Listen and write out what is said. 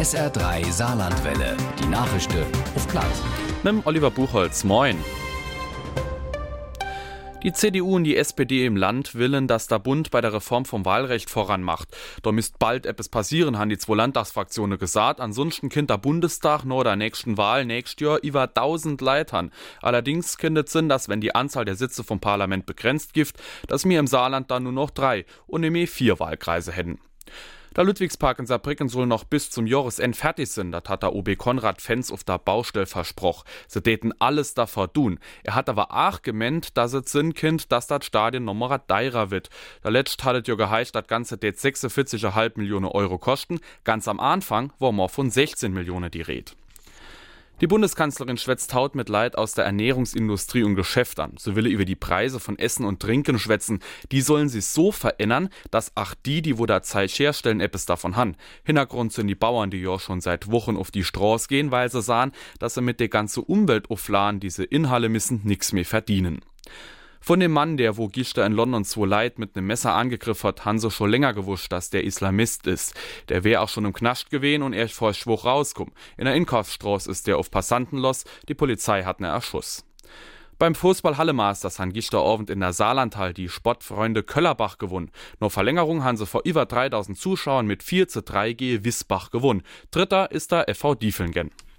SR3 Saarlandwelle. Die Nachrichten auf Platt. Nimm Oliver Buchholz, moin. Die CDU und die SPD im Land willen, dass der Bund bei der Reform vom Wahlrecht voranmacht. Da müsst bald etwas passieren, haben die zwei Landtagsfraktionen gesagt. Ansonsten kind der Bundestag nur der nächsten Wahl nächstes Jahr über 1000 Leitern. Allerdings kindet Sinn, dass wenn die Anzahl der Sitze vom Parlament begrenzt gift, dass wir im Saarland dann nur noch drei und nämlich vier Wahlkreise hätten. Der Ludwigspark in Saarbrücken soll noch bis zum Jahresend fertig sein. Das hat der OB Konrad Fens auf der Baustelle versprochen. Sie täten alles davor tun. Er hat aber auch gemeint, dass es Sinn kind, dass das Stadion nochmal teurer wird. Der letzte hat es ja geheißt, das Ganze tät 46,5 Millionen Euro kosten. Ganz am Anfang war mal von 16 Millionen die Rede. Die Bundeskanzlerin schwätzt Haut mit Leid aus der Ernährungsindustrie und Geschäftern. Sie will über die Preise von Essen und Trinken schwätzen. Die sollen sich so verändern, dass auch die, die wo da Zeit herstellen, etwas davon han. Hintergrund sind die Bauern, die ja schon seit Wochen auf die Straße gehen, weil sie sahen, dass sie mit der ganzen Umwelt aufladen, diese Inhalle müssen nix mehr verdienen. Von dem Mann, der wo Gister in London zwei Leid mit nem Messer angegriffen hat, han so schon länger gewusst, dass der Islamist ist. Der wär auch schon im Knast gewesen und er vor Schwuch rauskommen. In der Inkaufsstraße ist der auf Passanten los, die Polizei hat ne Erschuss. Beim Fußball Hallemasters han gister Abend in der Saarlandhall die Sportfreunde Köllerbach gewonnen. Nur Verlängerung han sie vor über 3000 Zuschauern mit 4 zu 3 G Wissbach gewonnen. Dritter ist der FV Diefelngen.